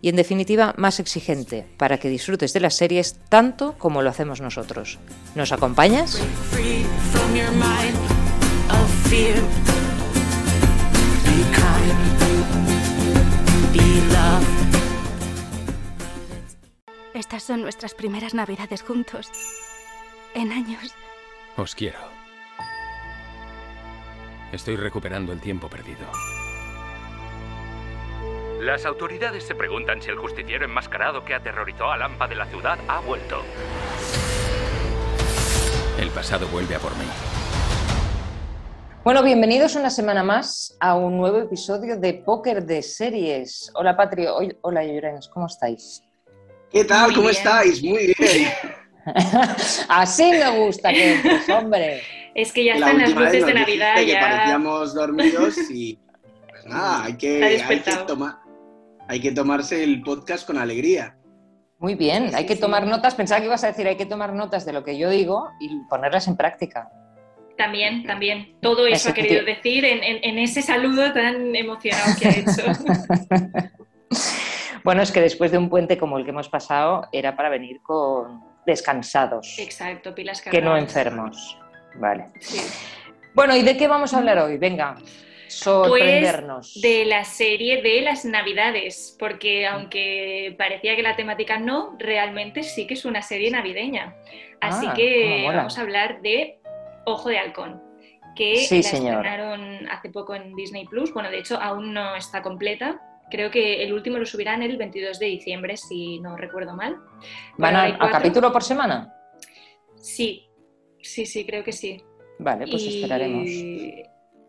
y en definitiva más exigente para que disfrutes de las series tanto como lo hacemos nosotros. ¿Nos acompañas? Estas son nuestras primeras navidades juntos. En años. Os quiero. Estoy recuperando el tiempo perdido. Las autoridades se preguntan si el justiciero enmascarado que aterrorizó a Lampa de la ciudad ha vuelto. El pasado vuelve a por mí. Bueno, bienvenidos una semana más a un nuevo episodio de Póker de Series. Hola Patrio, hola Llorens, ¿cómo estáis? ¿Qué tal? ¿Cómo estáis? Muy bien. Así me gusta que entres, hombre. Es que ya están las luces de Navidad. Que ya... parecíamos dormidos y pues nada, hay que, hay que tomar hay que tomarse el podcast con alegría. Muy bien, hay que tomar notas. Pensaba que ibas a decir, hay que tomar notas de lo que yo digo y ponerlas en práctica. También, también. Todo eso ha querido decir en, ese saludo tan emocionado que ha hecho. bueno, es que después de un puente como el que hemos pasado, era para venir con descansados. Exacto, pilas cargadas. Que no enfermos. Vale. Bueno, ¿y de qué vamos a hablar hoy? Venga. Sorprendernos. Pues de la serie de las Navidades, porque aunque parecía que la temática no, realmente sí que es una serie navideña. Así Ah, que vamos a hablar de Ojo de Halcón, que Sí, la señor. estrenaron hace poco en Disney Plus. Bueno, de hecho, aún no está completa. Creo que el último lo subirán el 22 de diciembre, si no recuerdo mal. ¿Van Bueno, a, a capítulo por semana? Sí, sí, sí, creo que sí. Vale, pues y, esperaremos.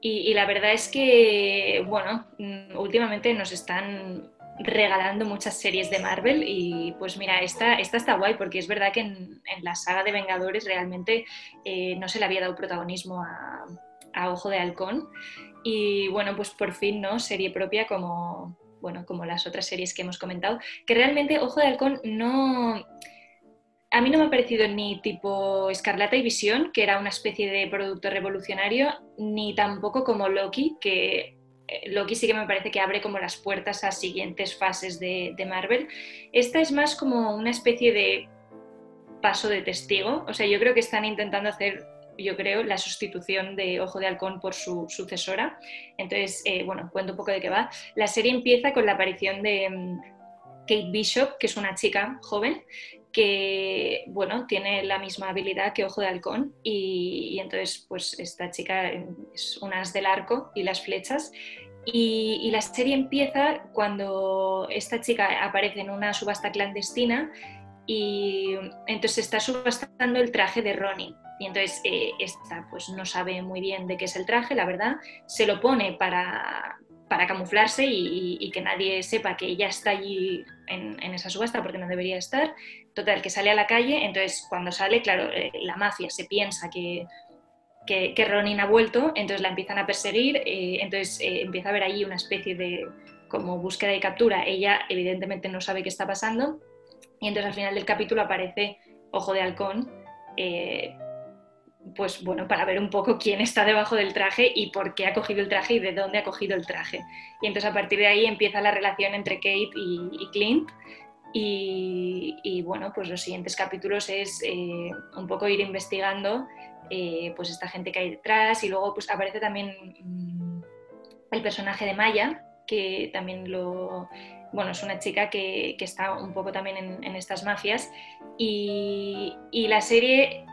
Y- la verdad es que, bueno, mm, últimamente nos están regalando muchas series de Marvel y pues mira, esta, esta está guay porque es verdad que en, en la saga de Vengadores realmente eh, no se le había dado protagonismo a, a Ojo de Halcón y bueno, pues por fin, ¿no? Serie propia como, bueno, como las otras series que hemos comentado, que realmente Ojo de Halcón no... A mí no me ha parecido ni tipo Escarlata y Visión, que era una especie de producto revolucionario, ni tampoco como Loki, que eh, Loki sí que me parece que abre como las puertas a siguientes fases de, Marvel. Esta es más como una especie de paso de testigo. O sea, yo creo que están intentando hacer, yo creo, la sustitución de Ojo de Halcón por su sucesora. Entonces, eh, bueno, cuento un poco de qué va. La serie empieza con la aparición de mm, Kate Bishop, que es una chica joven que, bueno, tiene la misma habilidad que Ojo de Halcón y, entonces, pues esta chica es unas del arco y las flechas y, y la serie empieza cuando esta chica aparece en una subasta clandestina y entonces está subastando el traje de Ronnie. Y entonces eh, esta pues no sabe muy bien de qué es el traje, la verdad, se lo pone para, para camuflarse y, que nadie sepa que ella está allí en, esa subasta porque no debería estar. Total, que sale a la calle, entonces cuando sale, claro, eh, la mafia se piensa que, que, Ronin ha vuelto, entonces la empiezan a perseguir, eh, entonces eh, empieza a haber ahí una especie de como búsqueda y captura. Ella evidentemente no sabe qué está pasando y entonces al final del capítulo aparece Ojo de Halcón, eh, pues bueno, para ver un poco quién está debajo del traje y por qué ha cogido el traje y de dónde ha cogido el traje. Y entonces a partir de ahí empieza la relación entre Kate y, Clint. Y, bueno, pues los siguientes capítulos es eh, un poco ir investigando eh, pues esta gente que hay detrás y luego pues aparece también mm, el personaje de Maya, que también lo... Bueno, es una chica que, está un poco también en, estas mafias y la serie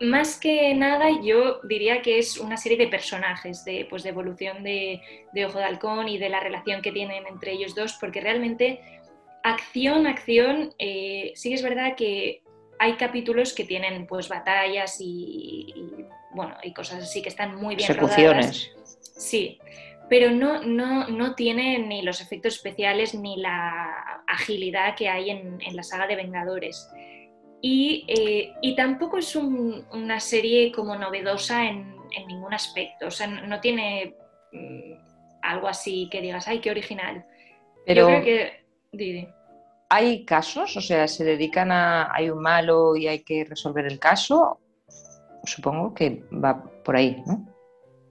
más que nada, yo diría que es una serie de personajes, de, pues, de evolución de, de, Ojo de Halcón y de la relación que tienen entre ellos dos, porque realmente acción, acción, eh, sí es verdad que hay capítulos que tienen pues batallas y, y, bueno, y cosas así que están muy bien Persecuciones. rodadas. Sí, pero no, no, no, tiene ni los efectos especiales ni la agilidad que hay en, la saga de Vengadores. Y, eh, tampoco es una serie como novedosa en, ningún aspecto, o sea, no, tiene mm, algo así que digas, ay, qué original. Pero... Yo creo que... ¿Hay casos? O sea, ¿se dedican a... hay un malo y hay que resolver el caso? Supongo que va por ahí, ¿no?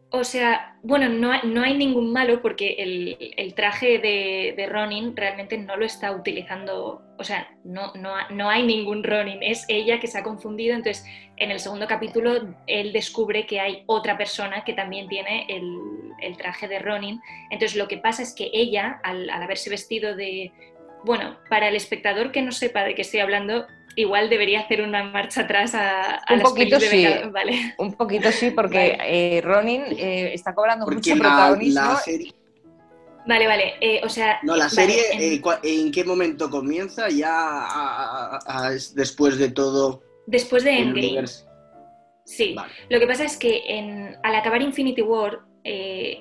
O sea, bueno, no, hay ningún malo porque el, traje de, Ronin realmente no lo está utilizando, o sea, no, no, hay ningún Ronin, es ella que se ha confundido, entonces en el segundo capítulo él descubre que hay otra persona que también tiene el, traje de Ronin, entonces lo que pasa es que ella, al haberse vestido de, bueno, para el espectador que no sepa de qué estoy hablando, igual debería hacer una marcha atrás a, un poquito sí, vale. Un poquito sí, porque eh, Ronin eh, está cobrando mucho protagonismo. Vale, vale. Eh, o sea. No, la serie, en... qué momento comienza? Ya después de todo. Después de Endgame. Sí. Lo que pasa es que en, al acabar Infinity War,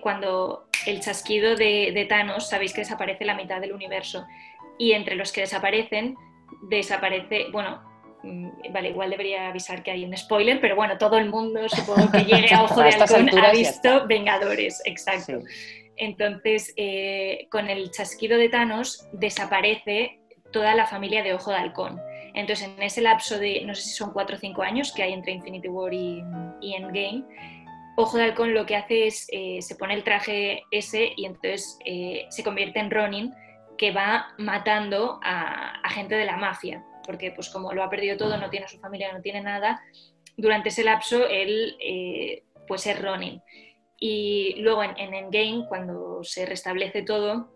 cuando el chasquido de, de Thanos, sabéis que desaparece la mitad del universo. Y entre los que desaparecen desaparece, bueno, mm, vale, igual debería avisar que hay un spoiler, pero bueno, todo el mundo supongo que llegue a Ojo de Halcón ha visto Vengadores, exacto. Entonces, eh, con el chasquido de Thanos desaparece toda la familia de Ojo de Halcón. Entonces, en ese lapso de, no sé si son cuatro o cinco años que hay entre Infinity War y, Endgame, Ojo de Halcón lo que hace es, eh, se pone el traje ese y entonces eh, se convierte en Ronin, que va matando a, gente de la mafia, porque pues como lo ha perdido todo, no tiene su familia, no tiene nada, durante ese lapso él eh, pues es Ronin. Y luego en, Endgame, cuando se restablece todo,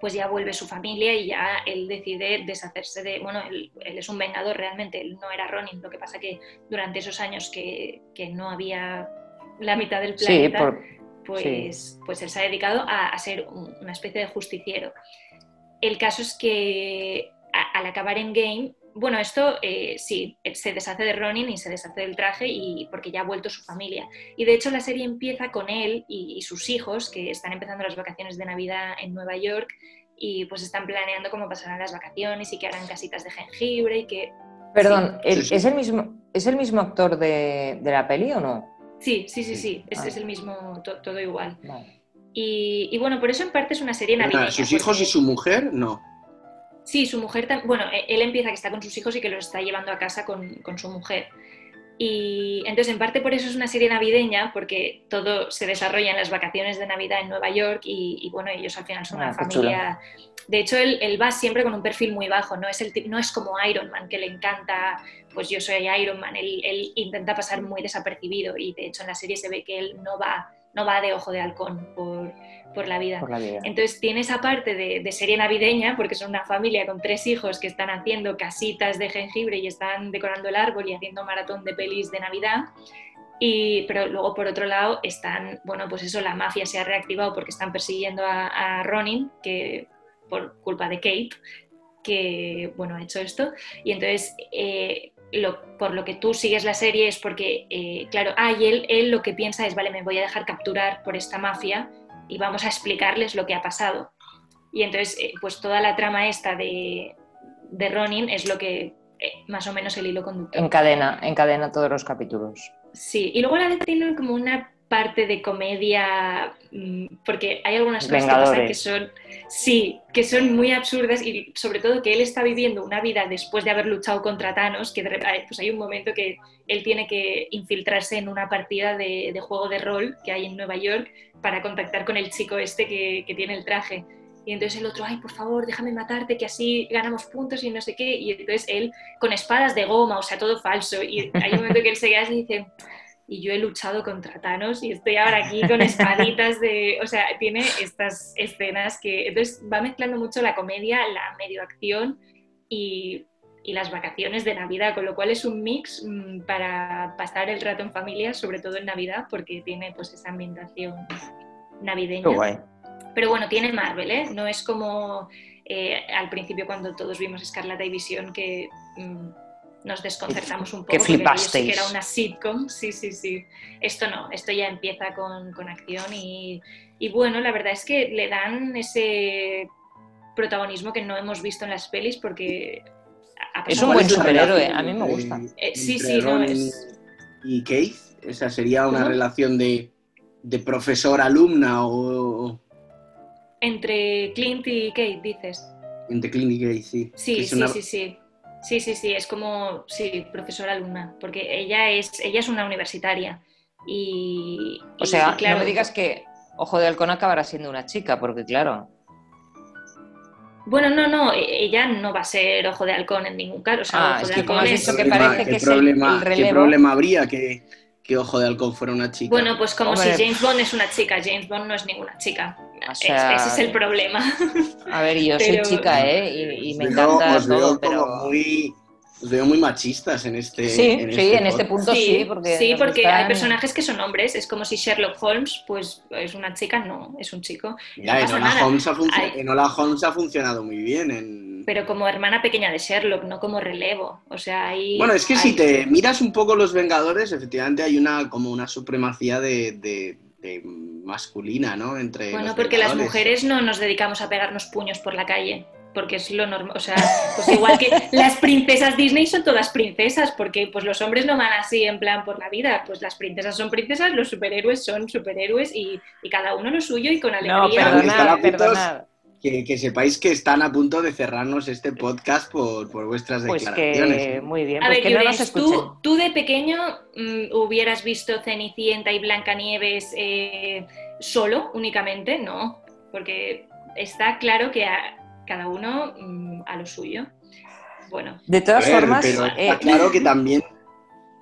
pues ya vuelve su familia y ya él decide deshacerse de, bueno, él, es un vengador realmente, él no era Ronin, lo que pasa que durante esos años que, no había la mitad del planeta, pues, pues él se ha dedicado a, ser una especie de justiciero. El caso es que al acabar en game, bueno, esto eh, sí, se deshace de Ronin y se deshace del traje y porque ya ha vuelto su familia. Y de hecho la serie empieza con él y, sus hijos que están empezando las vacaciones de Navidad en Nueva York y pues están planeando cómo pasarán las vacaciones y que harán casitas de jengibre y que... Perdón, ¿es, el mismo, ¿es el mismo actor de, la peli o no? Sí, sí, sí, sí, es, ah. el mismo, todo igual. Y, bueno, por eso en parte es una serie navideña. ¿Sus hijos y su mujer? No. Sí, su mujer también. Bueno, e-, él empieza que está con sus hijos y que los está llevando a casa con, su mujer. Y entonces, en parte por eso es una serie navideña, porque todo se desarrolla en las vacaciones de Navidad en Nueva York y, bueno, ellos al final son una ah, familia. De hecho, él, va siempre con un perfil muy bajo, no es, el, no es como Iron Man, que le encanta, pues yo soy Iron Man, él, él intenta pasar muy desapercibido y de hecho en la serie se ve que él no va no va de ojo de halcón por, la, vida. Entonces tiene esa parte de, serie navideña, porque son una familia con tres hijos que están haciendo casitas de jengibre y están decorando el árbol y haciendo maratón de pelis de Navidad. Y, pero luego, por otro lado, están, bueno, pues eso, la mafia se ha reactivado porque están persiguiendo a, Ronin, que por culpa de Kate, que, bueno, ha hecho esto. Y entonces, eh, por lo que tú sigues la serie es porque, eh, claro, ah, y él, él lo que piensa es, vale, me voy a dejar capturar por esta mafia y vamos a explicarles lo que ha pasado. Y entonces, eh, pues toda la trama esta de, de Ronin es lo que eh, más o menos el hilo conductor. Encadena, encadena todos los capítulos. Sí, y luego la vez tienen como una parte de comedia, mm, porque hay algunas cosas que pasan que son, sí, que son muy absurdas y sobre todo que él está viviendo una vida después de haber luchado contra Thanos, que pues hay un momento que él tiene que infiltrarse en una partida de, juego de rol que hay en Nueva York para contactar con el chico este que, que tiene el traje. Y entonces el otro, ay, por favor, déjame matarte, que así ganamos puntos y no sé qué. Y entonces él con espadas de goma, o sea, todo falso. Y hay un momento que él se queda y dice, y yo he luchado contra Thanos y estoy ahora aquí con espaditas de, o sea, tiene estas escenas que entonces va mezclando mucho la comedia, la medio acción y, y las vacaciones de Navidad, con lo cual es un mix mm, para pasar el rato en familia, sobre todo en Navidad, porque tiene pues esa ambientación navideña. Pero bueno, tiene Marvel, ¿eh? No es como eh, al principio cuando todos vimos Escarlata y Visión que... Mm, nos desconcertamos un poco. Que flipasteis. Que era una sitcom, sí, sí, sí. Esto no, esto ya empieza con, acción y, Y bueno, la verdad es que le dan ese protagonismo que no hemos visto en las pelis porque... Es un buen superhéroe, a mí me gusta. Eh, sí, sí, no es... ¿Y Keith? ¿Esa sería una relación de, de profesor-alumna o...? Entre Clint y Kate, dices. Entre Clint y Kate, sí. Sí, sí, sí, sí. Sí, sí, sí, es como, sí, profesora-alumna, porque ella es, ella es una universitaria. Y, o sea, no me digas que Ojo de Halcón acabará siendo una chica, porque claro. Bueno, no, no, e-, ella no va a ser Ojo de Halcón en ningún caso. O sea, ah, es que como has dicho que parece que es el, ¿Qué problema habría que, que, Ojo de Halcón fuera una chica? Bueno, pues como si James Bond es una chica, James Bond no es ninguna chica. Ese es el problema. A ver, yo soy chica, ¿eh? Y, me encanta todo, pero... Muy los veo muy machistas en este Sí, en sí, este en este punto sí, porque, sí, porque hay personajes que son hombres. Es como si Sherlock Holmes, pues es una chica, no, es un chico. Ya, en, Hola Holmes Holmes ha funcionado muy bien. Pero como hermana pequeña de Sherlock, no como relevo. O sea, hay... Bueno, es que si te miras un poco Los Vengadores, efectivamente hay una como una supremacía de, masculina, ¿no? Entre bueno, porque las mujeres no nos dedicamos a pegarnos puños por la calle porque es lo normal, o sea, pues igual que las princesas Disney son todas princesas, porque pues los hombres no van así en plan por la vida, pues las princesas son princesas, los superhéroes son superhéroes y, cada uno lo suyo y con alegría. No, perdonad, perdonad. Que, sepáis que están a punto de cerrarnos este podcast por, vuestras pues declaraciones. Que, muy bien, a pues ver, que tú, tú, de pequeño mm, hubieras visto Cenicienta y Blancanieves eh, solo, únicamente, no, porque está claro que cada uno mm, a lo suyo. Bueno. De todas formas. Pero está eh, claro que también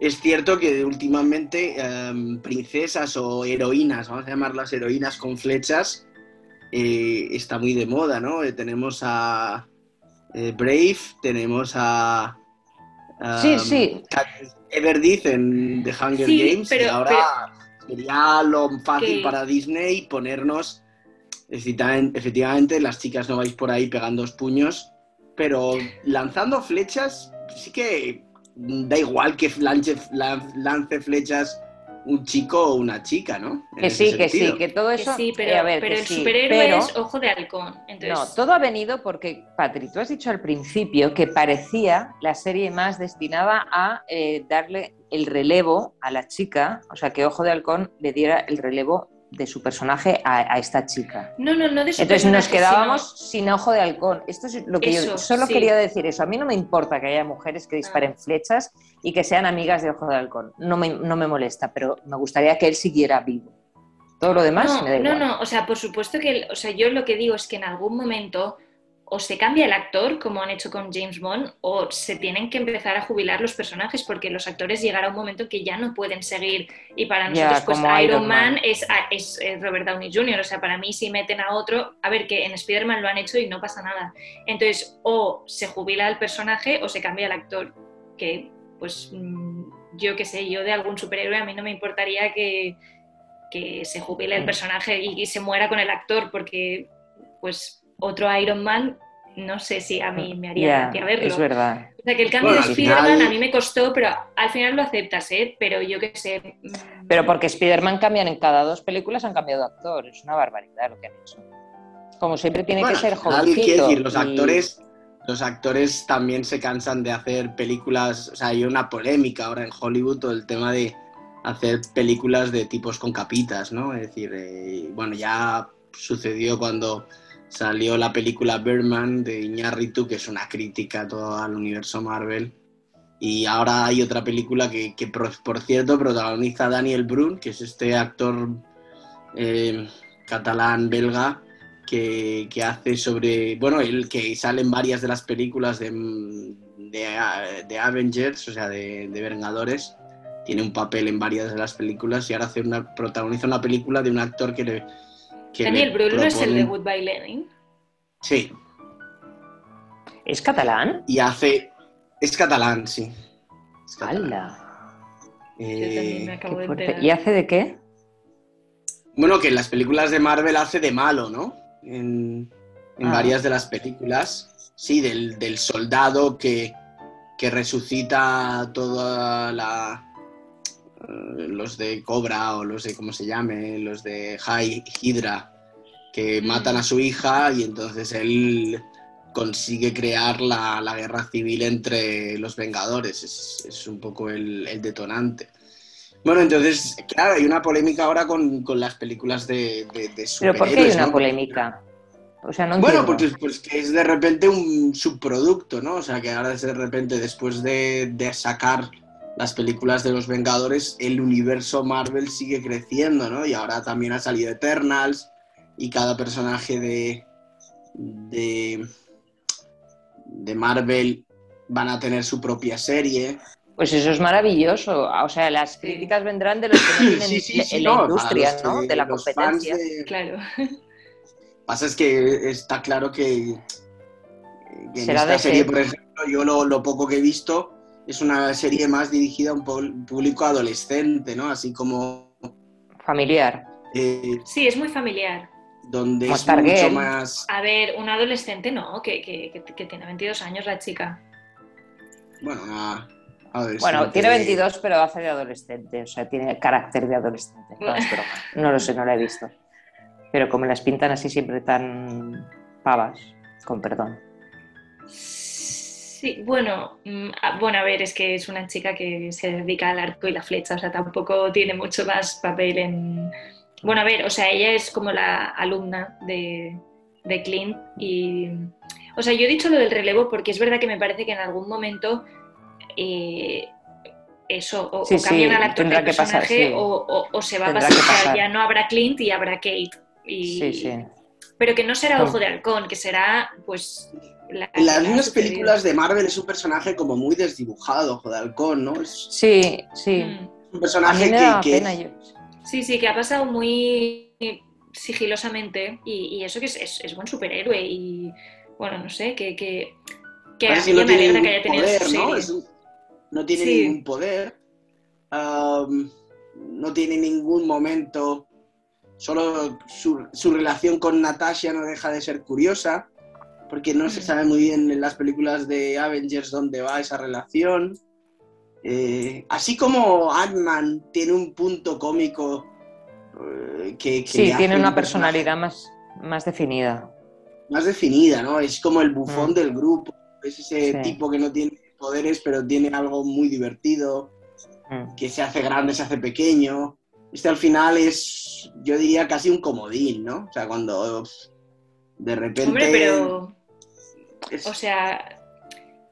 es cierto que últimamente em, princesas o heroínas, vamos a llamarlas heroínas con flechas, eh, está muy de moda, ¿no? Eh, tenemos a Brave, tenemos a. sí, sí. Everdith en The Hunger Games y ahora sería lo fácil para Disney ponernos Efectivamente, las chicas no vais por ahí pegando puños, pero lanzando flechas, sí que da igual que lance, lance flechas un chico o una chica, ¿no? que sí, que sí, que todo eso. sí, pero, eh, el superhéroe es ojo de halcón. No, todo ha venido porque, Patri, tú has dicho al principio que parecía la serie más destinada a eh, darle el relevo a la chica, o sea, que Ojo de Halcón le diera el relevo de su personaje a, esta chica. No, no, no de su Entonces nos quedábamos sin ojo de halcón. Esto es lo que yo solo quería decir eso. A mí no me importa que haya mujeres que disparen ah. flechas y que sean amigas de ojo de halcón. No me, no me molesta, pero me gustaría que él siguiera vivo. Todo lo demás no, me da igual. No, no, o sea, por supuesto que, o sea, yo lo que digo es que en algún momento o se cambia el actor, como han hecho con James Bond, o se tienen que empezar a jubilar los personajes, porque los actores llegará un momento que ya no pueden seguir. Y para nosotros, pues Iron Man, Es, es, Robert Downey Jr. O sea, para mí, si meten a otro, a ver, que en Spider-Man lo han hecho y no pasa nada. Entonces, o se jubila el personaje o se cambia el actor. Que, pues, mm, yo qué sé, yo de algún superhéroe a mí no me importaría que, que se jubile el mm. personaje y, y se muera con el actor, porque, pues otro Iron Man, no sé si a mí me haría gracia verlo. Es verdad. O sea, que el cambio de Spider-Man a mí me costó, pero al final lo aceptas, ¿eh? Pero yo qué sé. Mm. Pero porque Spider-Man cambian en cada dos películas, han cambiado de actor. Es una barbaridad lo que han hecho. Como siempre tiene que ser jovencito. decir, los actores, los actores también se cansan de hacer películas. O sea, hay una polémica ahora en Hollywood todo el tema de hacer películas de tipos con capitas, ¿no? Es decir, eh, bueno, ya sucedió cuando salió la película Birdman de Iñárritu, que es una crítica a todo al universo Marvel. Y ahora hay otra película que, por, cierto, protagoniza Daniel Brun, que es este actor eh, catalán-belga que, hace sobre, bueno, el que sale en varias de las películas de, de, Avengers, o sea, de, Vengadores. Tiene un papel en varias de las películas y ahora hace una, protagoniza una película de un actor que le, Daniel Brühl es el de Goodbye Lenin. Sí. ¿Es catalán? Y hace. Es catalán, sí. Es eh, ¿Y hace de qué? Bueno, que en las películas de Marvel hace de malo, ¿no? En, ah. varias de las películas. Sí, del, soldado que, que resucita toda la los de Cobra o los de, ¿cómo se llame? Los de High Hydra, que matan a su hija y entonces él consigue crear la, la guerra civil entre los Vengadores. Es, es un poco el, el, detonante. Bueno, entonces, claro, hay una polémica ahora con, con las películas de, de, de ¿Pero por qué hay una ¿no? polémica? O sea, no bueno, porque pues, que es de repente un subproducto, ¿no? O sea, que ahora de repente, después de, de sacar las películas de los Vengadores, el universo Marvel sigue creciendo, ¿no? Y ahora también ha salido Eternals y cada personaje de, de, de Marvel van a tener su propia serie. Pues eso es maravilloso. O sea, las críticas vendrán de los que no tienen Sí, sí, sí, en la industria, ¿no? De la competencia. de- Claro. Pasa es que está claro que, que en Será esta de serie, ser. por ejemplo, yo lo, lo poco que he visto es una serie más dirigida a un público adolescente, ¿no? Así como Familiar. eh, Sí, es muy familiar. donde Como es mucho más... A ver, un adolescente no, que, que, que- que tiene 22 años la chica. Bueno, una adolescente. Bueno, tiene 22, pero hace de adolescente. O sea, tiene carácter de adolescente. No es broma. No lo sé, no la he visto. Pero como las pintan así siempre tan pavas, con perdón. Sí, bueno, mm, a- bueno, a ver, es que es una chica que se dedica al arco y la flecha, o sea, tampoco tiene mucho más papel en... Bueno, a ver, o sea, ella es como la alumna de, de Clint y... O sea, yo he dicho lo del relevo porque es verdad que me parece que en algún momento eh, eso, o, Sí, o cambian sí, al actor del pasar, personaje sí. o, o- o se va a pasar, que o sea, pasar. ya no habrá Clint y habrá Kate. Y, Sí, sí. Pero que no será. Ojo de Halcón, que será, pues... La, En las la mismas películas de Marvel es un personaje como muy desdibujado, Ojo de Halcón, ¿no? Es Sí, sí. Mm. un A personaje mí me que, que-. Sí, sí, que ha pasado muy sigilosamente y, y eso que es, es- es buen superhéroe y bueno, no sé, que, que, que a mí que no me tiene alegra que ningún haya tenido poder, su ¿no? serie. Es un- no tiene Sí. ningún poder. no tiene ningún momento. Solo su, su relación con Natasha no deja de ser curiosa. Porque no se sabe muy bien en las películas de Avengers dónde va esa relación. Eh, así como Ant-Man tiene un punto cómico eh, que, que Sí, tiene un una personalidad más, más definida. más definida, ¿no? Es como el bufón Mm. del grupo, es ese Sí. tipo que no tiene poderes, pero tiene algo muy divertido, Mm. que se hace grande, se hace pequeño. Este al final es, yo diría, casi un comodín, ¿no? O sea, cuando de repente... Hombre, pero, es- o sea,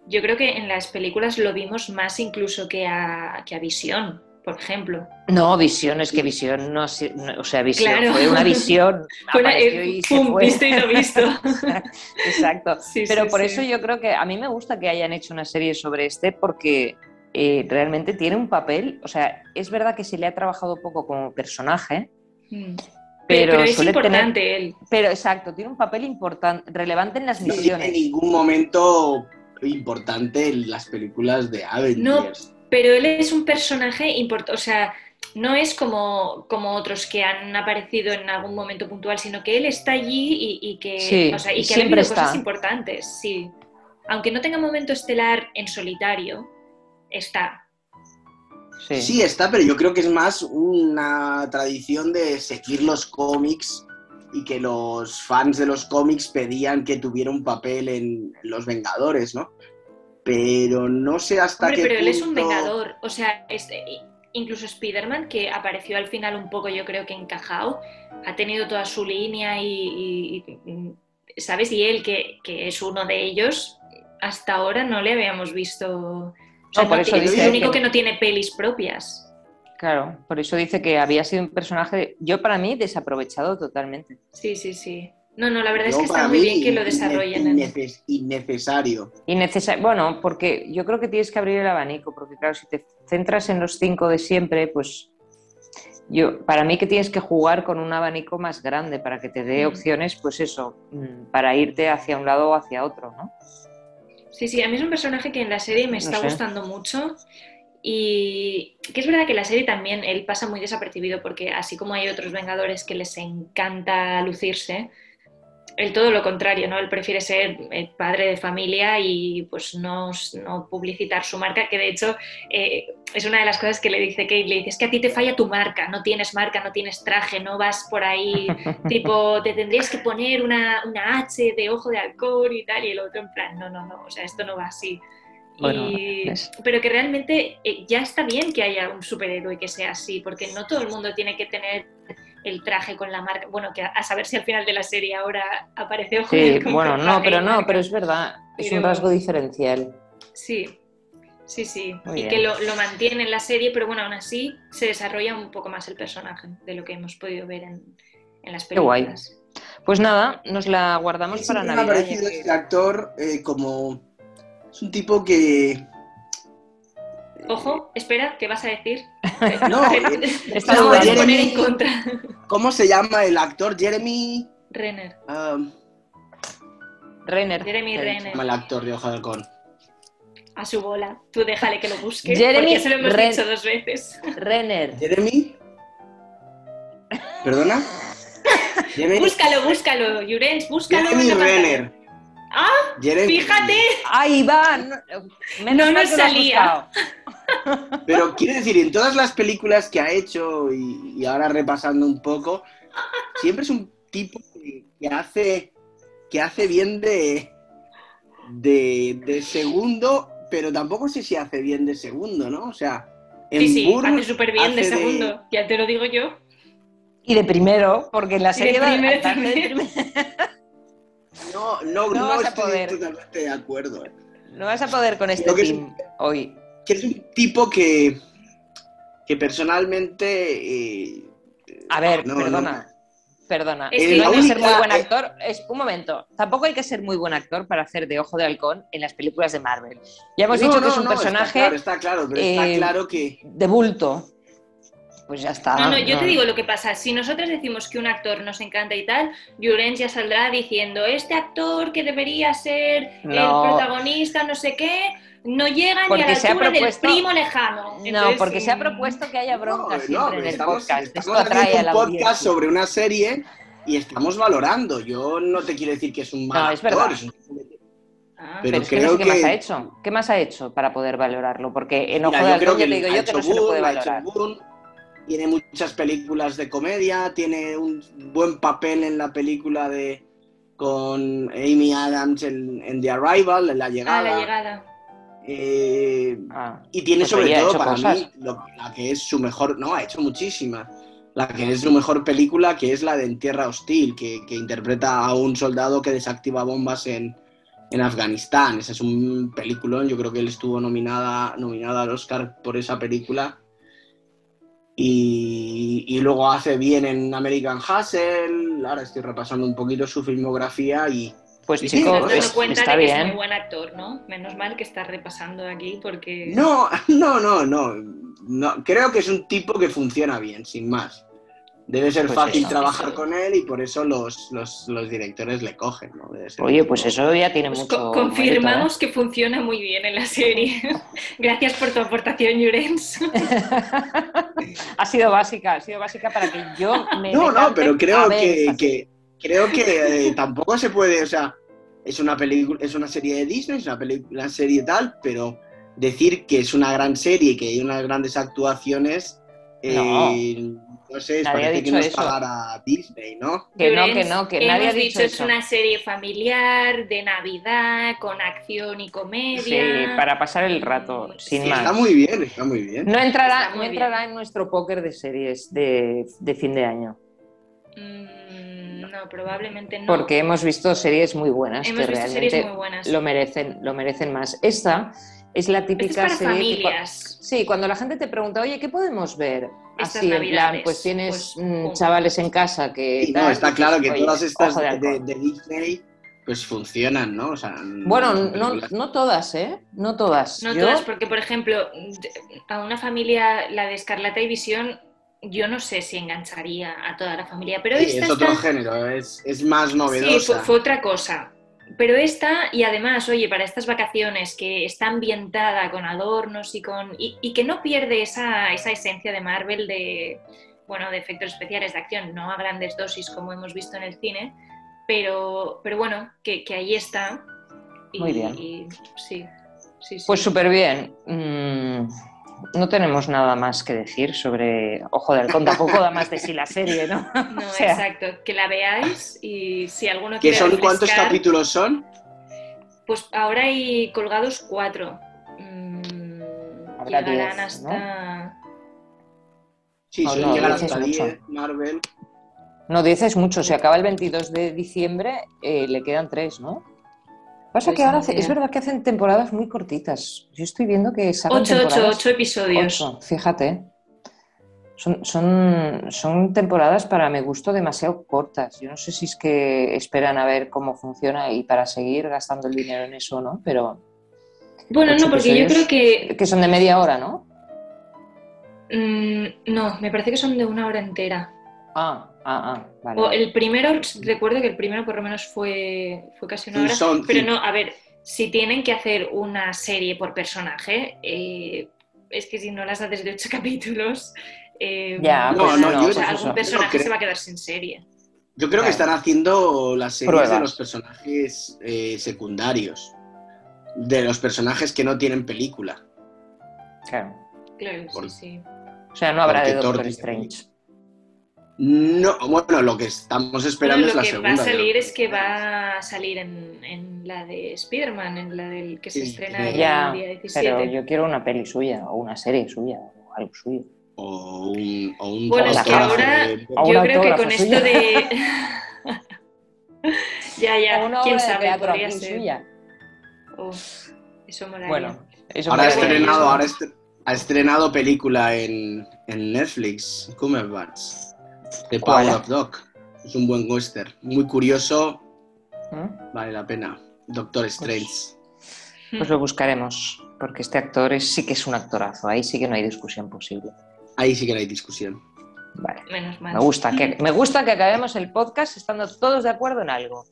yo creo que en las películas lo vimos más incluso que a, que a Visión, por ejemplo. No, visión, es que visión no, ha no- o sea, visión Claro. fue una visión. Fue una- eh, y se pum, fue. visto y no visto. Exacto. Sí, Pero sí, por sí. eso yo creo que a mí me gusta que hayan hecho una serie sobre este porque eh, realmente tiene un papel, o sea, es verdad que se le ha trabajado poco como personaje, Mm. Pero, Pero, es suele importante tener, él. pero exacto, tiene un papel importante, relevante en las no tiene misiones. ningún momento importante en las películas de Avengers. Pero él es un personaje importante, o sea, no es como, como otros que han aparecido en algún momento puntual, sino que él está allí y, y que, Sí, o sea, y que ha siempre vivido cosas importantes, sí. Aunque no tenga momento estelar en solitario, está. Sí. Sí, está, pero yo creo que es más una tradición de seguir los cómics y que los fans de los cómics pedían que tuviera un papel en Los Vengadores, ¿no? Pero no sé hasta Hombre, qué pero él es un vengador, o sea, este, incluso Spider-Man, que apareció al final un poco, yo creo que encajado, ha tenido toda su línea y, y- y, ¿sabes? Y él, que, que es uno de ellos, hasta ahora no le habíamos visto... O sea, No, por no eso dice es el único que- que no tiene pelis propias. Claro, por eso dice que había sido un personaje, yo para mí, desaprovechado totalmente. Sí, sí, sí. No, no, la verdad es que está muy bien que lo desarrollen. en- inneces- innecesario. Innecesario. Bueno, porque yo creo que tienes que abrir el abanico, porque claro, si te centras en los cinco de siempre, pues yo, para mí que tienes que jugar con un abanico más grande para que te dé Mm. opciones, pues eso, mm, para irte hacia un lado o hacia otro, ¿no? Sí, sí, a mí es un personaje que en la serie me No está sé. gustando mucho y que es verdad que en la serie también él pasa muy desapercibido porque así como hay otros Vengadores que les encanta lucirse, el todo lo contrario, ¿no? Él prefiere ser el padre de familia y pues no, no publicitar su marca, que de hecho eh, es una de las cosas que le dice Kate, le dice, es que a ti te falla tu marca, no tienes marca, no tienes traje, no vas por ahí, tipo, te tendrías que poner una, una H de ojo de halcón y tal, y el otro en plan, no, no, no, o sea, esto no va así. Y- Pero que realmente eh, ya está bien que haya un superhéroe que sea así, porque no todo el mundo tiene que tener el traje con la marca. Bueno, que a, a saber si al final de la serie ahora aparece Ojo de Sí, Halcón bueno, con no, pero no, pero es verdad, es un rasgo diferencial. Sí, sí, sí. Muy y bien. que lo, lo mantiene en la serie, pero bueno, aún así se desarrolla un poco más el personaje de lo que hemos podido ver en, en las Qué guay. películas. Pues nada, nos la guardamos para Siempre me ha Navidad. parecido este actor eh, como... Es un tipo que... Ojo, espera, ¿qué vas a decir? No, Te- eh, bien. poner en Jeremy- contra. ¿Cómo se llama el actor? Jeremy... Renner, um, Renner. Jeremy dicho. Renner. llama el actor de Hoja de Halcón. A su bola. Tú déjale que lo busque. Jeremy porque se lo hemos Ren- dicho dos veces. Renner. ¿Jeremy? ¿Perdona? Jeremy, Búscalo, búscalo, Jurens, búscalo. Jeremy. Renner. Ah, Jeremy- fíjate. Ahí va. No, menos No nos salía. Pero quiero decir, en todas las películas que ha hecho y, y ahora repasando un poco, siempre es un tipo que, que hace que hace bien de, de, de segundo, pero tampoco sé si hace bien de segundo, ¿no? O sea, en Sí, sí, hace súper bien de segundo. Ya te lo digo yo. Y de primero, porque en la de serie va- primero. No, no, No no, vas a estoy poder. totalmente de acuerdo. No vas a poder con este Creo que es- team hoy. Que es un tipo que, que personalmente... eh, A ver, no, perdona. Perdona. Es no que hay la que ser muy buen eh, actor. Es, un momento. Tampoco hay que ser muy buen actor para hacer de Ojo de Halcón en las películas de Marvel. Ya hemos no, dicho no, que es un no, personaje Está claro, está claro, pero está eh, claro que... de bulto. Pues ya está. No, no, yo te digo lo que pasa. Si nosotros decimos que un actor nos encanta y tal, Jurens ya saldrá diciendo, este actor que debería ser No. el protagonista, no sé qué, no llega ni Porque a la se altura propuesto- del primo lejano. No, Entonces, porque se ha mm, propuesto que haya bronca No, siempre no, en el estamos, podcast. estamos Esto atrae haciendo a la un podcast audiencia. sobre una serie y estamos valorando. Yo no te quiero decir que es un mal No, es actor, verdad. es un- ah, Pero Pero es que no creo sé qué más que- ha hecho. ¿Qué más ha hecho para poder valorarlo? Porque en Ojo Mira, de yo creo que te digo yo que no se le puede valorar. Tiene muchas películas de comedia, tiene un buen papel en la película de con Amy Adams en, en The Arrival, en La Llegada. a la llegada. Eh, Ah, y tiene Pues sobre todo para cosas. mí lo- la que es su mejor, no, ha hecho muchísimas. La que es su mejor película, que es la de En Tierra Hostil, que, que interpreta a un soldado que desactiva bombas en, en Afganistán. Ese es un peliculón, yo creo que él estuvo nominada, nominada al Oscar por esa película. Y, y luego hace bien en American Hustle. Ahora estoy repasando un poquito su filmografía y Pues Sí, chico, sí, Te es- das cuenta está de que es muy bien. buen actor, ¿no? Menos mal que estás repasando aquí porque... No, no, no, no, no. Creo que es un tipo que funciona bien, sin más. Debe ser Pues fácil eso. trabajar Eso. con él y por eso los, los, los directores le cogen, ¿no? Oye, pues eso ya tiene Pues mucho. co- mérito, confirmamos que funciona muy bien en la serie. Gracias por tu aportación, Jurens. ¿eh? ha sido básica, ha sido básica para que yo me. No, no, pero creo que- creo que eh, tampoco se puede, o sea, es una película, es una serie de Disney, es una película, una serie tal, pero decir que es una gran serie y que hay unas grandes actuaciones, eh, no, sé, Nadie parece que dicho nos eso. pagara Disney, ¿no? Que no, que no, que nadie ha dicho es eso. una serie familiar, de Navidad, con acción y comedia. Sí, para pasar el rato, sin Sí. más. Está muy bien, está muy bien. No entrará, no entrará en nuestro póker de series de, de fin de año. Mm, no, probablemente no. Porque hemos visto series muy buenas Hemos que visto realmente series muy buenas. lo merecen, lo merecen más. Esta es la Esto es típica para serie que familias. Sí, cuando la gente te pregunta, oye, ¿qué podemos ver? Estas Así, en plan, pues tienes pues, mm, chavales en casa que... Sí, no, tal, está claro que oye, todas estas de de, halcón. de Disney pues funcionan, ¿no? O sea, Bueno, no, no todas, ¿eh? No todas. No Yo- todas, porque por ejemplo, a una familia, la de Escarlata y Visión, yo no sé si engancharía a toda la familia, pero Sí, esta es otro está- género, es, es más Sí, novedosa. fue, fue otra cosa. Pero esta, y además, oye, para estas vacaciones que está ambientada con adornos y con. y, y que no pierde esa, esa esencia de Marvel de. bueno, de efectos especiales de acción, no a grandes dosis como hemos visto en el cine. pero, pero bueno, que, que ahí está. Y, Muy bien. y sí, sí, sí. Pues súper bien. Mm, no tenemos nada más que decir sobre Ojo de Halcón. Tampoco da más de sí la serie, ¿no? No, O sea, exacto. Que la veáis y si alguno ¿Qué quiere son cuántos capítulos son? Pues ahora hay colgados cuatro. Mm, Habrá llegarán diez, hasta... Sí, No, suelen no, llegar dices hasta mucho. 10, Marvel. No, 10 es mucho. Se acaba el 22 de diciembre, eh, le quedan 3, ¿no? Pasa Pues que ahora hace- es verdad que hacen temporadas muy cortitas. Yo estoy viendo que sacan Ocho, temporadas- ocho episodios. Ocho, fíjate. Son, son, son temporadas para mi gusto demasiado cortas. Yo no sé si es que esperan a ver cómo funciona y para seguir gastando el dinero en eso, ¿no? Pero Bueno, no, porque yo episodios. creo que... que son de media hora, ¿no? mm, no, me parece que son de una hora entera. Ah, ah, ah, vale. O el primero, recuerdo que el primero por lo menos fue, fue casi una hora. son Pero no, a ver, si tienen que hacer una serie por personaje, eh, es que si no las haces de ocho capítulos, eh, Ya, No, pues no, no, yo- pues o sea, eso. algún personaje se va a quedar sin serie. Yo creo que están haciendo las series Pruebas. de los personajes eh, secundarios. De los personajes que no tienen película. Claro. Claro, Por- sí, sí. O sea, no habrá de Doctor Strange. No, bueno, lo que estamos esperando Bueno, es lo la que segunda. va a salir es que va a salir en, en la de Spider-Man, en la del que se Sí, estrena el Ya, día 17. pero yo quiero una peli suya o una serie suya o algo suyo. O un, o un Bueno, es que ahora de- Yo creo que con suyo. esto de... ya, ya, O quién sabe, podría ser. suya. Uf, eso molaría. Bueno, eso Ahora ha estrenado, ahora est- ha estrenado película en, en Netflix, Cumberbatch, The. Power of Dog. Es un buen western, muy curioso, ¿Mm? vale la pena. Doctor Strange. Pues lo buscaremos, porque este actor es, sí que es un actorazo, ahí sí que no hay discusión posible. Ahí sí que no hay discusión. Vale. Menos mal. Me gusta, que, me gusta que acabemos el podcast estando todos de acuerdo en algo.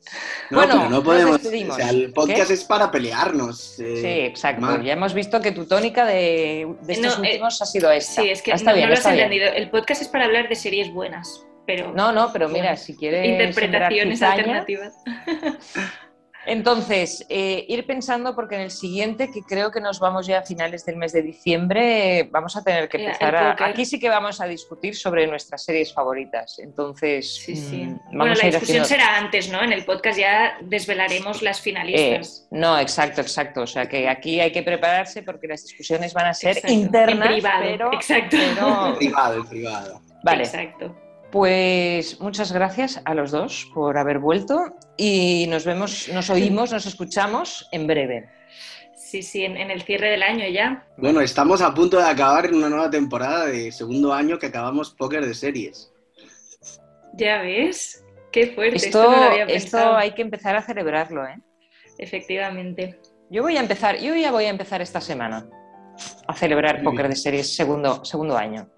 No, Bueno, pero no podemos. O sea, el podcast ¿Qué? es para pelearnos. eh, Sí, exacto. Ya hemos visto que tu tónica de, de estos No, eh, últimos ha sido esta. Sí, es que Ah, está no, bien, no lo has bien. entendido. El podcast es para hablar de series buenas, pero No, no, pero mira, Bueno, si quieres interpretaciones alternativas. Entonces, eh, ir pensando porque en el siguiente, que creo que nos vamos ya a finales del mes de diciembre, vamos a tener que empezar a... Aquí sí que vamos a discutir sobre nuestras series favoritas. Entonces, Sí, sí. mm, Bueno, vamos la a ir discusión haciendo... será antes, ¿no? En el podcast ya desvelaremos las Eh, finalistas. no, exacto, exacto. O sea que aquí hay que prepararse porque las discusiones van a ser Exacto. internas, En privado, pero... exacto. pero- En privado, en privado. Vale, Exacto. Pues muchas gracias a los dos por haber vuelto y nos vemos, nos oímos, nos escuchamos en breve. Sí, sí, en, en el cierre del año ya. Bueno, estamos a punto de acabar una nueva temporada de segundo año que acabamos póker de series. Ya ves. Qué fuerte. Esto, Esto, no lo había esto pensado. hay que empezar a celebrarlo, ¿eh? Efectivamente. Yo voy a empezar, yo ya voy a empezar esta semana a celebrar póker de series segundo, segundo año.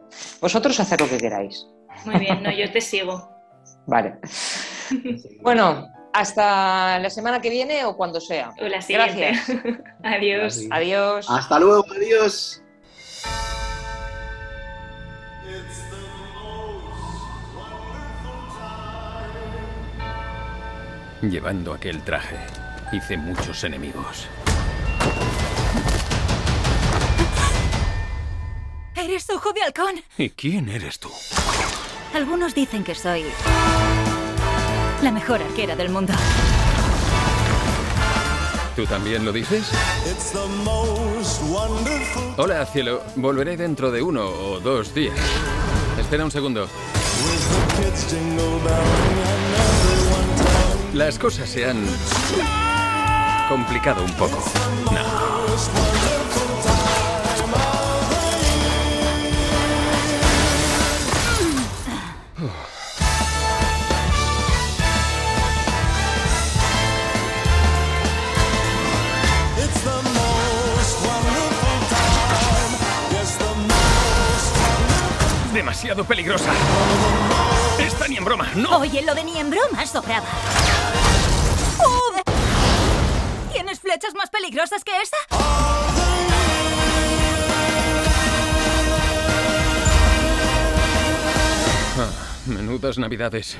Vosotros haced lo que queráis. Muy bien, no, yo te sigo. Vale. Bueno, hasta la semana que viene o cuando sea. O la siguiente. Gracias. Adiós. Así. Adiós. Hasta luego, adiós. Llevando aquel traje, hice muchos enemigos. ¿Eres ojo de halcón? ¿Y quién eres tú? Algunos dicen que soy la mejor arquera del mundo. ¿Tú también lo dices? Hola, cielo. Volveré dentro de uno o dos días. Espera un segundo. Las cosas se han complicado un poco. No. Demasiado peligrosa. Esta ni en broma, no. Oye, lo de ni en broma sobraba. ¿Tienes flechas más peligrosas que esa? Menudas navidades.